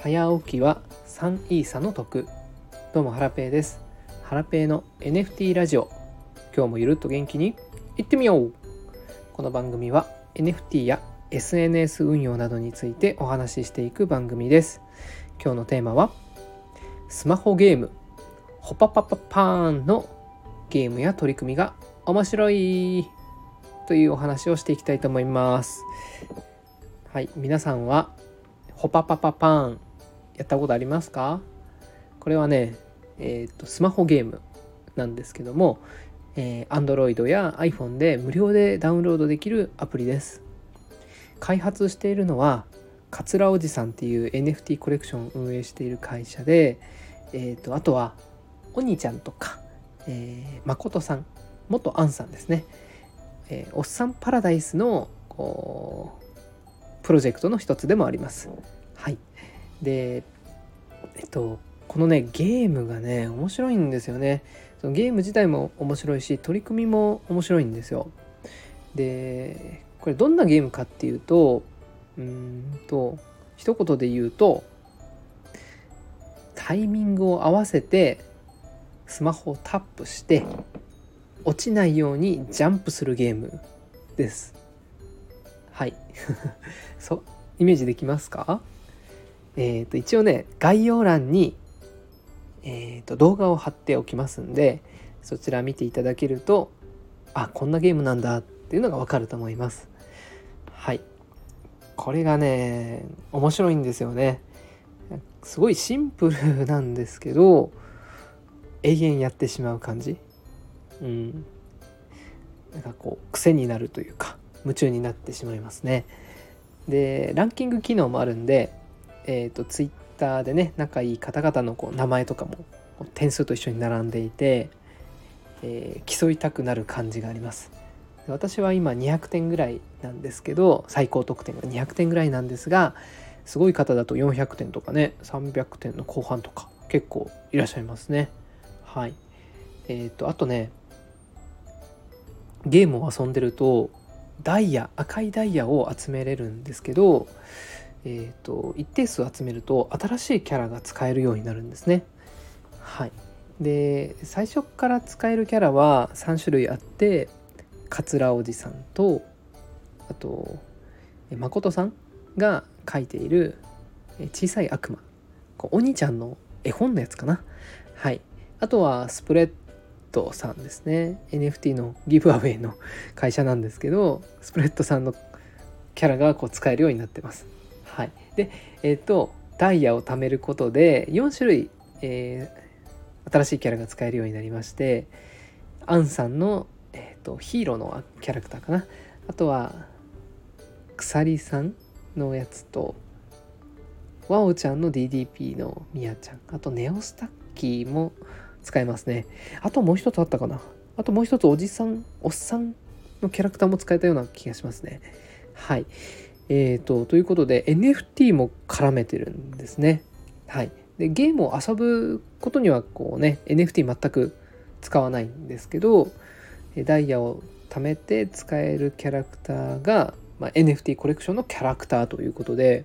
早起きは3イーサの得。どうもハラペーです。ハラペーの NFT ラジオ。今日もゆるっと元気にいってみよう。この番組は NFT や SNS 運用などについてお話ししていく番組です。今日のテーマはスマホゲーム。ホパパパパーンのゲームや取り組みが面白い。というお話をしていきたいと思います。はい皆さんはホパパパパーンやったことありますか？これはね、えーと、スマホゲームなんですけども、えー、Android や iPhone で無料でダウンロードできるアプリです。開発しているのは桂おじさんっていう NFT コレクションを運営している会社で、えーと、あとはお兄ちゃんとか、えー、誠さん元アンさんですね、えー、おっさんパラダイスのこうプロジェクトの一つでもあります。はい。でえっとこのねゲームがね面白いんですよね。そのゲーム自体も面白いし取り組みも面白いんですよ。でこれどんなゲームかっていうとうんと一言で言うとタイミングを合わせてスマホをタップして落ちないようにジャンプするゲームです。はい。そうイメージできますか？え、ー、と一応ね概要欄に、えーと、動画を貼っておきますんでそちら見ていただけるとあこんなゲームなんだっていうのがわかると思います。はい。これがね面白いんですよね。すごいシンプルなんですけど永遠やってしまう感じ。うん。なんかこう癖になるというか夢中になってしまいますね。でランキング機能もあるんでえーと、ツイッターでね仲いい方々のこう名前とかも点数と一緒に並んでいて、えー、競いたくなる感じがあります。私は今200点ぐらいなんですけど最高得点が200点ぐらいなんですがすごい方だと400点とかね300点の後半とか結構いらっしゃいますね。はい。えっ、ー、とあとねゲームを遊んでるとダイヤ赤いダイヤを集めれるんですけどえーと、一定数集めると新しいキャラが使えるようになるんですね。はい、で最初から使えるキャラは3種類あって桂おじさんとあと誠さんが書いている小さい悪魔。お兄ちゃんの絵本のやつかな。はい。あとはスプレッドさんですね。NFT のギブアウェイの会社なんですけどスプレッドさんのキャラがこう使えるようになってます。はい、でえっ、ー、とダイヤを貯めることで4種類、えー、新しいキャラが使えるようになりましてアンさんの、えーと、ヒーローのキャラクターかな。あとは鎖さんのやつとワオちゃんの DDP のミヤちゃん。あとネオスタッキーも使えますね。あともう一つあったかな。あともう一つおじさんおっさんのキャラクターも使えたような気がしますね。はい。えーと、ということで NFT も絡めてるんですね。はい、でゲームを遊ぶことにはこうね NFT 全く使わないんですけどダイヤを貯めて使えるキャラクターが、まあ、NFT コレクションのキャラクターということで、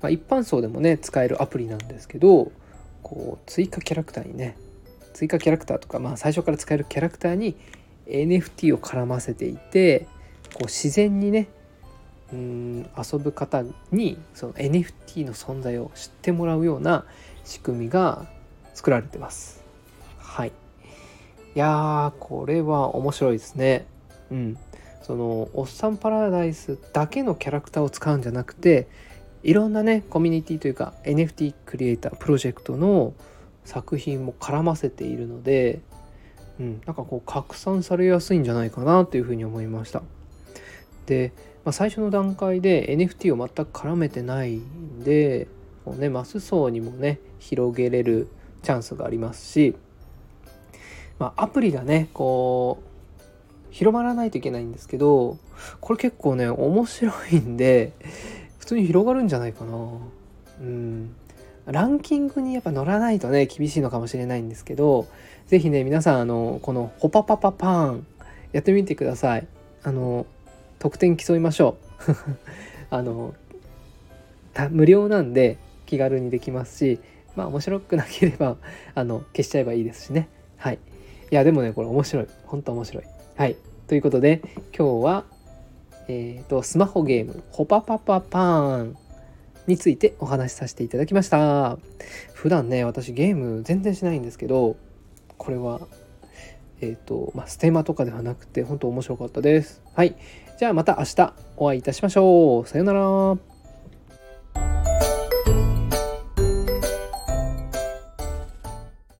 まあ、一般層でもね使えるアプリなんですけどこう追加キャラクターにね追加キャラクターとか、まあ、最初から使えるキャラクターに NFT を絡ませていてこう自然にねうん遊ぶ方にその NFT の存在を知ってもらうような仕組みが作られてます。はい。いやーこれは面白いですね。うん。そのおっさんパラダイスだけのキャラクターを使うんじゃなくていろんなねコミュニティというか NFT クリエイタープロジェクトの作品も絡ませているので、うん、なんかこう拡散されやすいんじゃないかなというふうに思いました。でまあ、最初の段階で NFT を全く絡めてないんでこう、ね、マス層にもね広げれるチャンスがありますし、まあ、アプリがねこう広まらないといけないんですけどこれ結構ね面白いんで普通に広がるんじゃないかな。うん。ランキングにやっぱ乗らないとね厳しいのかもしれないんですけど是非ね皆さんあのこのホパパパパーンやってみてください。あの得点競いましょう。あの無料なんで気軽にできますしまあ面白くなければあの消しちゃえばいいですしね。はい。いやでもねこれ面白い。本当面白い。はい。ということで今日はえっ、ー、とスマホゲームホパパパパーンについてお話しさせていただきました。普段ね私ゲーム全然しないんですけどこれはえっ、ー、とまあステマとかではなくて本当面白かったです。はい。じゃあまた明日お会いいたしましょう。さようなら。